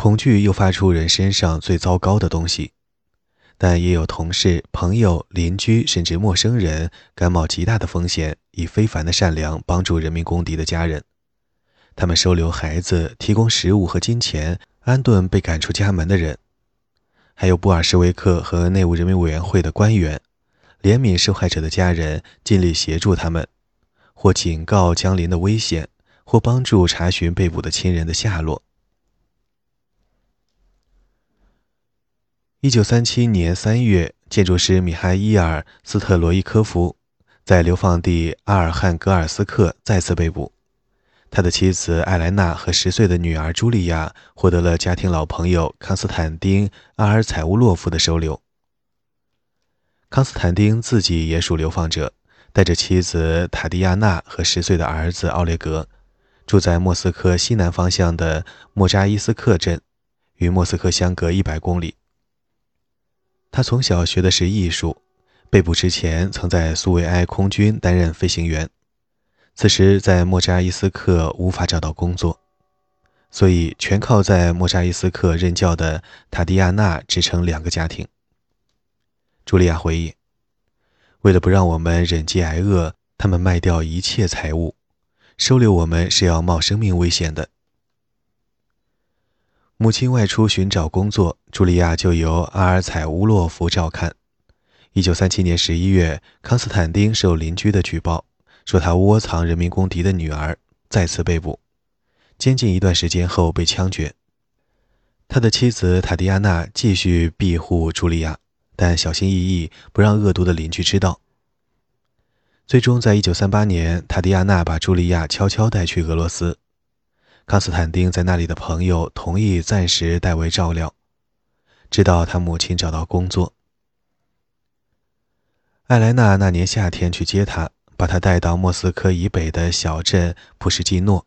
恐惧诱发出人身上最糟糕的东西，但也有同事、朋友、邻居甚至陌生人甘冒极大的风险，以非凡的善良帮助人民公敌的家人。他们收留孩子，提供食物和金钱，安顿被赶出家门的人。还有布尔什维克和内务人民委员会的官员，怜悯受害者的家人，尽力协助他们，或警告将临的危险，或帮助查询被捕的亲人的下落。一九三七年三月，建筑师米哈伊尔·斯特罗伊科夫在流放地阿尔汉格尔斯克再次被捕。他的妻子艾莱娜和十岁的女儿茱莉亚获得了家庭老朋友康斯坦丁·阿尔采乌洛夫的收留。康斯坦丁自己也属流放者，带着妻子塔迪亚娜和十岁的儿子奥列格，住在莫斯科西南方向的莫扎伊斯克镇，与莫斯科相隔一百公里。他从小学的是艺术，被捕之前曾在苏维埃空军担任飞行员。此时，在莫扎伊斯克无法找到工作，所以全靠在莫扎伊斯克任教的塔迪亚娜支撑两个家庭。茱莉亚回忆：“为了不让我们忍饥挨饿，他们卖掉一切财物，收留我们是要冒生命危险的。”母亲外出寻找工作，茱莉亚就由阿尔采乌洛夫照看。一九三七年十一月，康斯坦丁受邻居的举报。说他窝藏人民公敌的女儿再次被捕，监禁一段时间后被枪决。他的妻子塔迪亚娜继续庇护茱莉亚，但小心翼翼，不让恶毒的邻居知道。最终，在一九三八年，塔迪亚娜把茱莉亚悄悄带去俄罗斯，康斯坦丁在那里的朋友同意暂时代为照料，直到他母亲找到工作。艾莱娜那年夏天去接他。把他带到莫斯科以北的小镇普什基诺。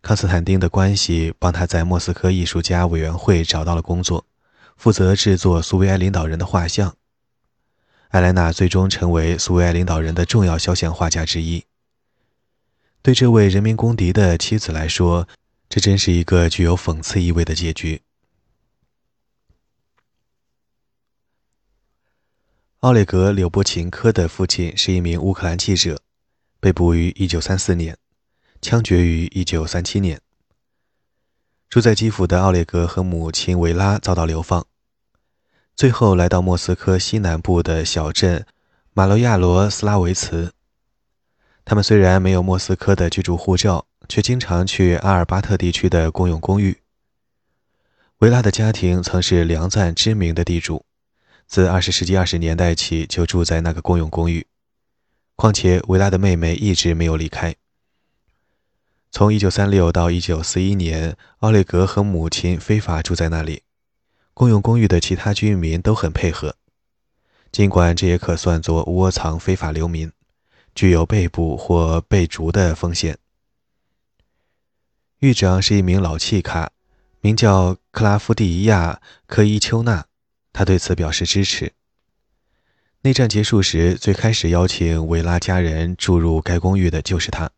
康斯坦丁的关系帮他在莫斯科艺术家委员会找到了工作，负责制作苏维埃领导人的画像。艾莱娜最终成为苏维埃领导人的重要肖像画家之一。对这位人民公敌的妻子来说，这真是一个具有讽刺意味的结局。奥列格·柳波琴科的父亲是一名乌克兰记者，被捕于1934年，枪决于1937年。住在基辅的奥列格和母亲维拉遭到流放，最后来到莫斯科西南部的小镇马罗亚罗斯拉维茨。他们虽然没有莫斯科的居住护照，却经常去阿尔巴特地区的公用公寓。维拉的家庭曾是梁赞知名的地主。自二十世纪二十年代起就住在那个公用公寓，况且维拉的妹妹一直没有离开。从一九三六到一九四一年，奥列格和母亲非法住在那里，公用公寓的其他居民都很配合。尽管这也可算作窝藏非法流民，具有被捕或被逐的风险。狱长是一名老契卡，名叫克拉夫蒂亚·科伊丘纳。他对此表示支持。内战结束时，最开始邀请维拉家人住入该公寓的就是他。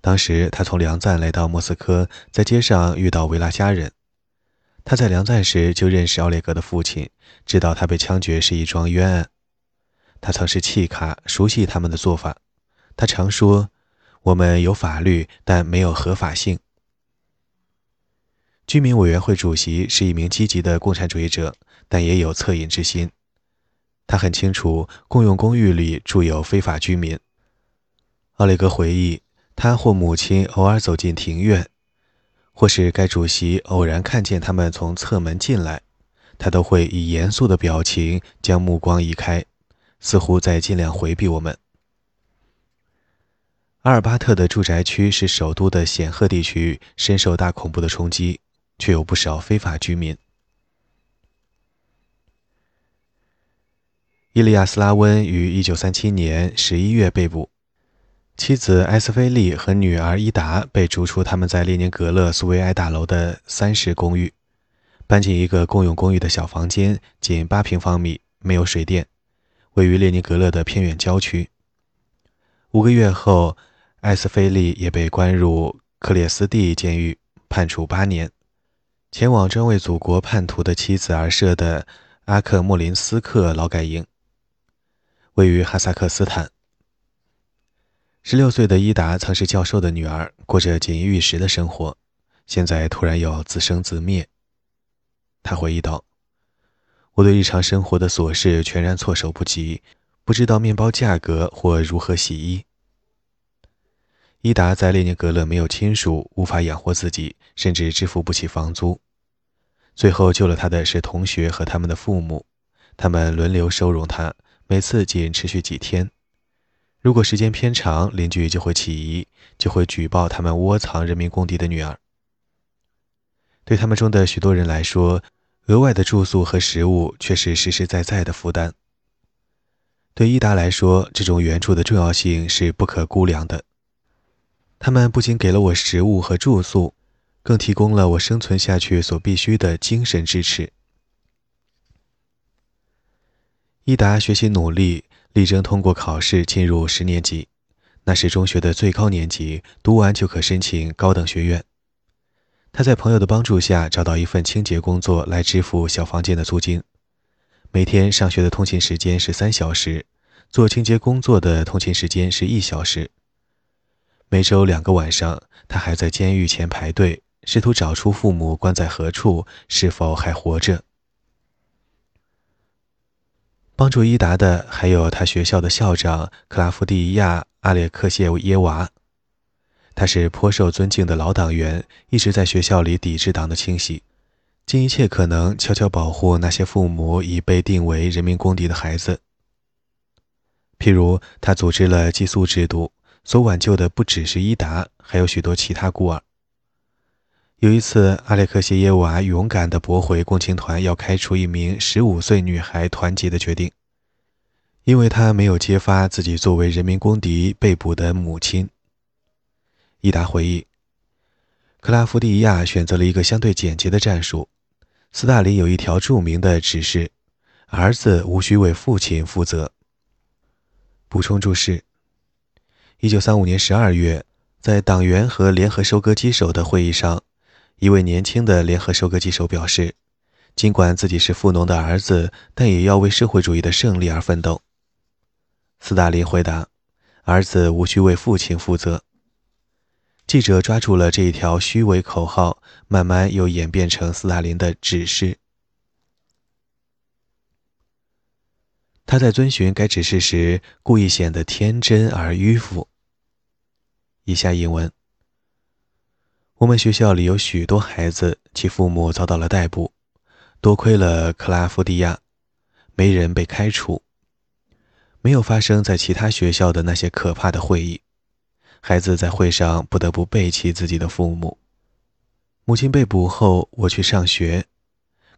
当时他从梁赞来到莫斯科，在街上遇到维拉家人。他在梁赞时就认识奥列格的父亲，知道他被枪决是一桩冤案。他曾是契卡，熟悉他们的做法。他常说：“我们有法律，但没有合法性。”居民委员会主席是一名积极的共产主义者。但也有恻隐之心。他很清楚，共用公寓里住有非法居民。奥雷格回忆，他或母亲偶尔走进庭院，或是该主席偶然看见他们从侧门进来，他都会以严肃的表情将目光移开，似乎在尽量回避我们。阿尔巴特的住宅区是首都的显赫地区，深受大恐怖的冲击，却有不少非法居民。伊利亚斯拉温于1937年11月被捕，妻子埃斯菲利和女儿伊达被逐出他们在列宁格勒苏维埃大楼的三室公寓，搬进一个共用公寓的小房间，仅八平方米，没有水电，位于列宁格勒的偏远郊区。五个月后，艾斯菲利也被关入克列斯蒂监狱，判处八年。前往专为祖国叛徒的妻子而设的阿克莫林斯克劳改营，位于哈萨克斯坦。十六岁的伊达曾是教授的女儿，过着锦衣玉食的生活，现在突然要自生自灭。他回忆道：“我对日常生活的琐事全然措手不及，不知道面包价格或如何洗衣。”伊达在列宁格勒没有亲属，无法养活自己，甚至支付不起房租。最后救了他的是同学和他们的父母，他们轮流收容他，每次仅持续几天。如果时间偏长，邻居就会起疑，就会举报他们窝藏人民公敌的女儿。对他们中的许多人来说，额外的住宿和食物却是实实在在的负担。对伊达来说，这种援助的重要性是不可估量的。他们不仅给了我食物和住宿，更提供了我生存下去所必须的精神支持。伊达学习努力。力争通过考试进入十年级，那是中学的最高年级，读完就可申请高等学院。他在朋友的帮助下找到一份清洁工作来支付小房间的租金。每天上学的通勤时间是三小时，做清洁工作的通勤时间是一小时。每周两个晚上，他还在监狱前排队，试图找出父母关在何处，是否还活着。帮助伊达的还有他学校的校长克拉夫蒂亚·阿列克谢耶娃，他是颇受尊敬的老党员，一直在学校里抵制党的清洗，尽一切可能悄悄保护那些父母已被定为人民公敌的孩子。譬如，他组织了寄宿制度，所挽救的不只是伊达，还有许多其他孤儿。有一次，阿列克谢耶娃勇敢地驳回共青团要开除一名十五岁女孩团籍的决定，因为他没有揭发自己作为人民公敌被捕的母亲。伊达回忆，克拉夫蒂亚选择了一个相对简洁的战术。斯大林有一条著名的指示：儿子无需为父亲负责。补充注释：一九三五年十二月，在党员和联合收割机手的会议上。一位年轻的联合收割机手表示：“尽管自己是富农的儿子，但也要为社会主义的胜利而奋斗。”斯大林回答：“儿子无需为父亲负责。”记者抓住了这一条虚伪口号，慢慢又演变成斯大林的指示。他在遵循该指示时，故意显得天真而迂腐。以下引文。我们学校里有许多孩子，其父母遭到了逮捕。多亏了克拉夫蒂亚，没人被开除。没有发生在其他学校的那些可怕的会议，孩子在会上不得不背弃自己的父母。母亲被捕后，我去上学。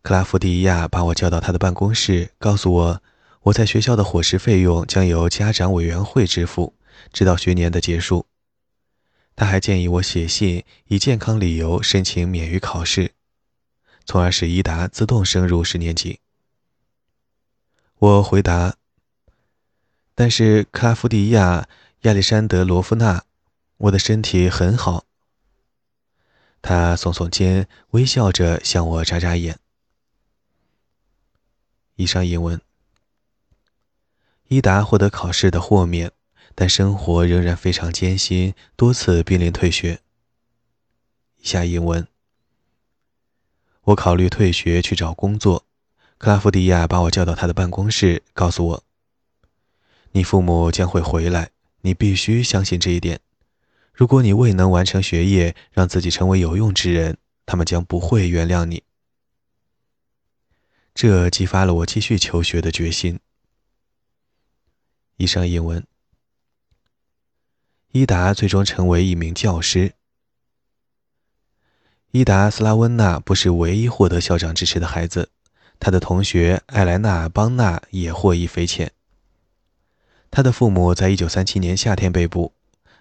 克拉夫蒂亚把我叫到他的办公室，告诉我，我在学校的伙食费用将由家长委员会支付，直到学年的结束。他还建议我写信以健康理由申请免于考试，从而使伊达自动升入十年级。我回答：“但是克拉夫蒂亚·亚历山德罗夫娜，我的身体很好。”他耸耸肩，微笑着向我眨眨眼。以上英文。伊达获得考试的豁免。但生活仍然非常艰辛，多次濒临退学。以下英文：我考虑退学去找工作。克拉夫迪亚把我叫到他的办公室，告诉我：“你父母将会回来，你必须相信这一点。如果你未能完成学业，让自己成为有用之人，他们将不会原谅你。”这激发了我继续求学的决心。以上译文。伊达最终成为一名教师。伊达·斯拉温娜不是唯一获得校长支持的孩子，他的同学艾莱娜·邦纳也获益匪浅。他的父母在1937年夏天被捕，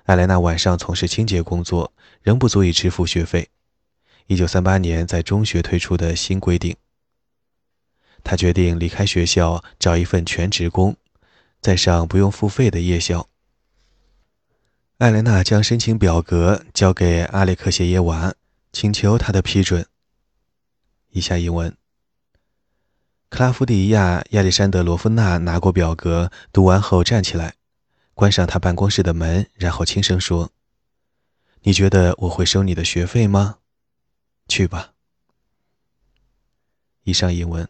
艾莱娜晚上从事清洁工作，仍不足以支付学费。1938年在中学推出的新规定，他决定离开学校，找一份全职工，在上不用付费的夜校。艾莲娜将申请表格交给阿列克谢耶娃，请求他的批准。以下英文：克拉夫蒂亚·亚历山德罗夫娜拿过表格，读完后站起来，关上他办公室的门，然后轻声说：“你觉得我会收你的学费吗？去吧。”以上引文。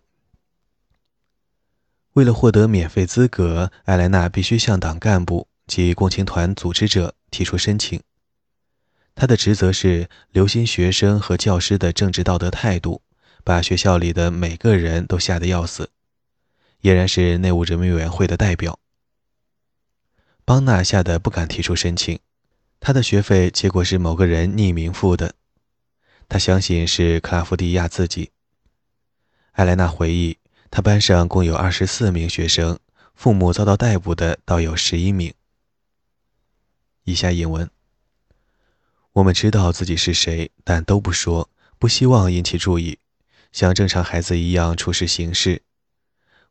为了获得免费资格，艾莱娜必须向党干部及共青团组织者提出申请。她的职责是留心学生和教师的政治道德态度，把学校里的每个人都吓得要死。俨然是内务人民委员会的代表。邦纳吓得不敢提出申请，他的学费结果是某个人匿名付的，他相信是克拉夫蒂亚自己。艾莱娜回忆。他班上共有二十四名学生，父母遭到逮捕的倒有十一名。以下引文：我们知道自己是谁，但都不说，不希望引起注意，像正常孩子一样处事行事。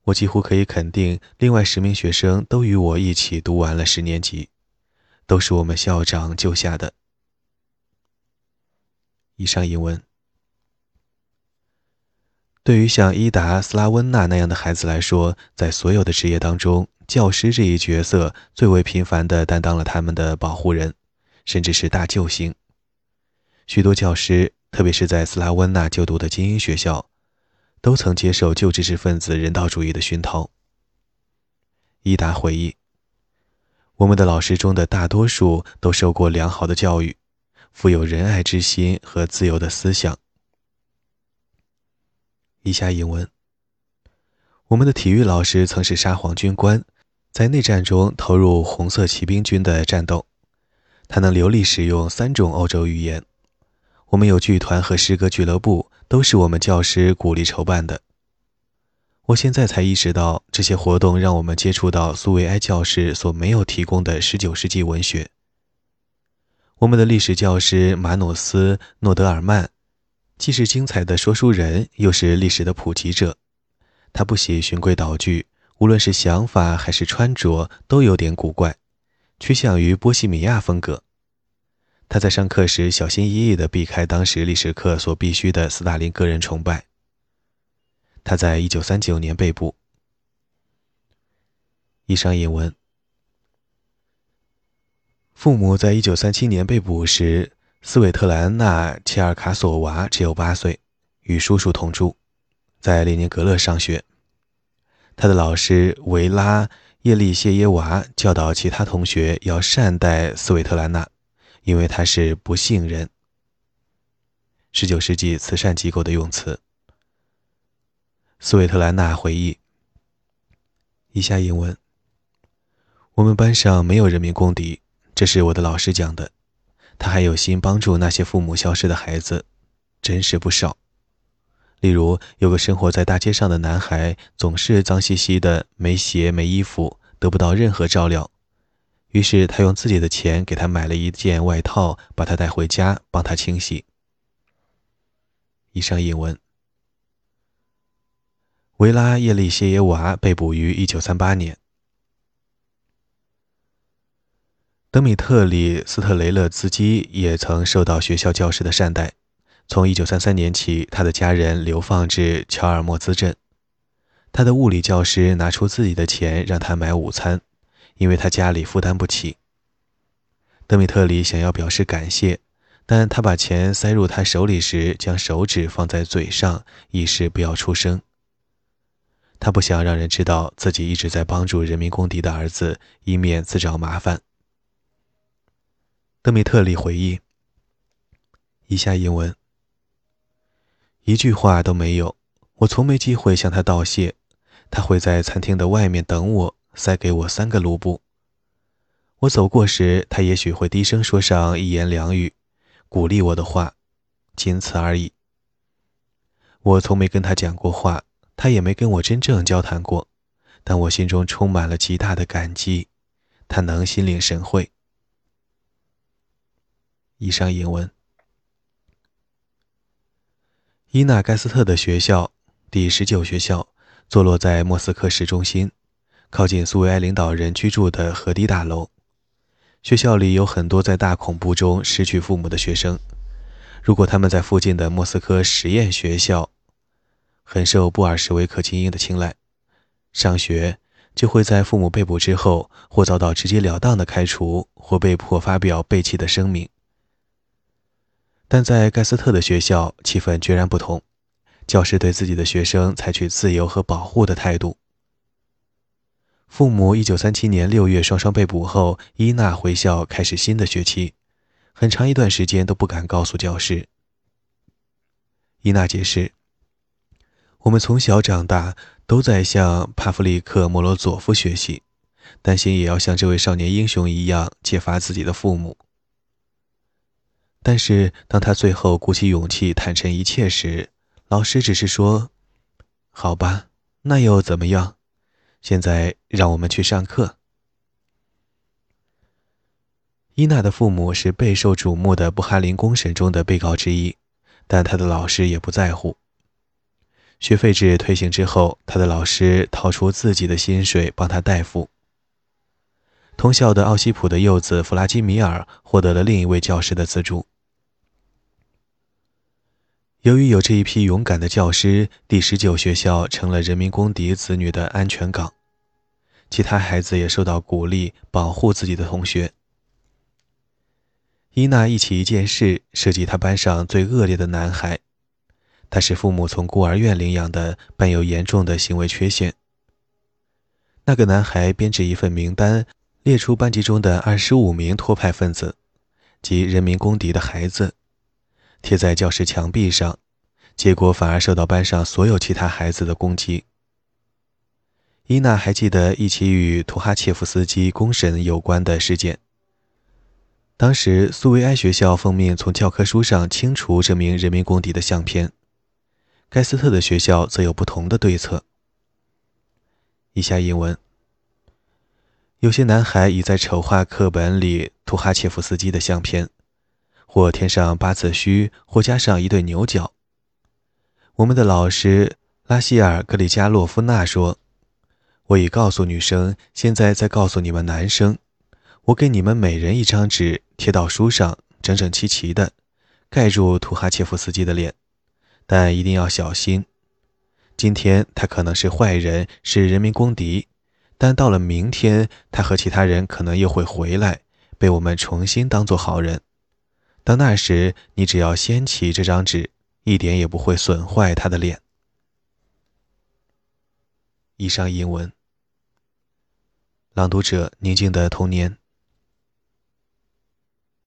我几乎可以肯定，另外十名学生都与我一起读完了十年级，都是我们校长救下的。以上引文。对于像伊达·斯拉温娜那样的孩子来说，在所有的职业当中，教师这一角色最为频繁地担当了他们的保护人，甚至是大救星。许多教师，特别是在斯拉温娜就读的精英学校，都曾接受旧知识分子人道主义的熏陶。伊达回忆：“我们的老师中的大多数都受过良好的教育，富有仁爱之心和自由的思想。”以下引文：我们的体育老师曾是沙皇军官，在内战中投入红色骑兵军的战斗。他能流利使用三种欧洲语言。我们有剧团和诗歌俱乐部，都是我们教师鼓励筹办的。我现在才意识到，这些活动让我们接触到苏维埃教士所没有提供的19世纪文学。我们的历史教师马努斯·诺德尔曼。既是精彩的说书人，又是历史的普及者。他不喜循规蹈矩，无论是想法还是穿着都有点古怪，趋向于波西米亚风格。他在上课时小心翼翼地避开当时历史课所必须的斯大林个人崇拜。他在一九三九年被捕。以上引文。父母在一九三七年被捕时。斯韦特兰娜·切尔卡索娃只有八岁，与叔叔同住，在列宁格勒上学。他的老师维拉叶利谢耶娃教导其他同学要善待斯韦特兰娜，因为他是不信任。19世纪慈善机构的用词。斯韦特兰娜回忆：以下引文：我们班上没有人民公敌，这是我的老师讲的。他还有心帮助那些父母消失的孩子，真是不少。例如，有个生活在大街上的男孩，总是脏兮兮的，没鞋没衣服，得不到任何照料。于是他用自己的钱给他买了一件外套，把他带回家，帮他清洗。以上引文。维拉叶利谢耶娃被捕于1938年。德米特里·斯特雷勒兹基也曾受到学校教师的善待。从1933年起，他的家人流放至乔尔莫兹镇。他的物理教师拿出自己的钱让他买午餐，因为他家里负担不起。德米特里想要表示感谢，但他把钱塞入他手里时，将手指放在嘴上，以示不要出声。他不想让人知道自己一直在帮助人民公敌的儿子，以免自找麻烦。德米特里回忆：“以下英文，一句话都没有。我从没机会向他道谢。他会在餐厅的外面等我，塞给我三个卢布。我走过时，他也许会低声说上一言两语，鼓励我的话，仅此而已。我从没跟他讲过话，他也没跟我真正交谈过，但我心中充满了极大的感激。他能心领神会。”以上引文。伊纳盖斯特的学校，第十九学校，坐落在莫斯科市中心，靠近苏维埃领导人居住的河堤大楼。学校里有很多在大恐怖中失去父母的学生。如果他们在附近的莫斯科实验学校很受布尔什维克精英的青睐。上学就会在父母被捕之后，或遭到直截了当的开除，或被迫发表背弃的声明。但在盖斯特的学校，气氛决然不同。教师对自己的学生采取自由和保护的态度。父母1937年6月双双被捕后，伊娜回校开始新的学期，很长一段时间都不敢告诉教师。伊娜解释：“我们从小长大都在向帕夫利克·莫罗佐夫学习，担心也要像这位少年英雄一样揭发自己的父母。”但是，当他最后鼓起勇气坦诚一切时，老师只是说：“好吧，那又怎么样？现在让我们去上课。”伊娜的父母是备受瞩目的布哈林公审中的被告之一，但他的老师也不在乎。学费制推行之后，他的老师掏出自己的薪水帮他代付。同校的奥西普的幼子弗拉基米尔获得了另一位教师的资助。由于有这一批勇敢的教师，第十九学校成了人民公敌子女的安全港。其他孩子也受到鼓励，保护自己的同学。伊娜忆起一件事，涉及他班上最恶劣的男孩。他是父母从孤儿院领养的，伴有严重的行为缺陷。那个男孩编制一份名单，列出班级中的二十五名托派分子，即人民公敌的孩子。贴在教室墙壁上，结果反而受到班上所有其他孩子的攻击。伊娜还记得一起与图哈切夫斯基公审有关的事件。当时苏维埃学校奉命从教科书上清除这名人民公敌的相片，盖斯特的学校则有不同的对策。以下引文：有些男孩已在丑化课本里图哈切夫斯基的相片。或添上八字须，或加上一对牛角。我们的老师拉希尔·格里加洛夫娜说：“我已告诉女生，现在再告诉你们男生，我给你们每人一张纸，贴到书上，整整齐齐的，盖住图哈切夫斯基的脸。但一定要小心。今天他可能是坏人，是人民公敌，但到了明天，他和其他人可能又会回来，被我们重新当作好人。”到那时，你只要掀起这张纸，一点也不会损坏他的脸。以上英文。朗读者：宁静的童年。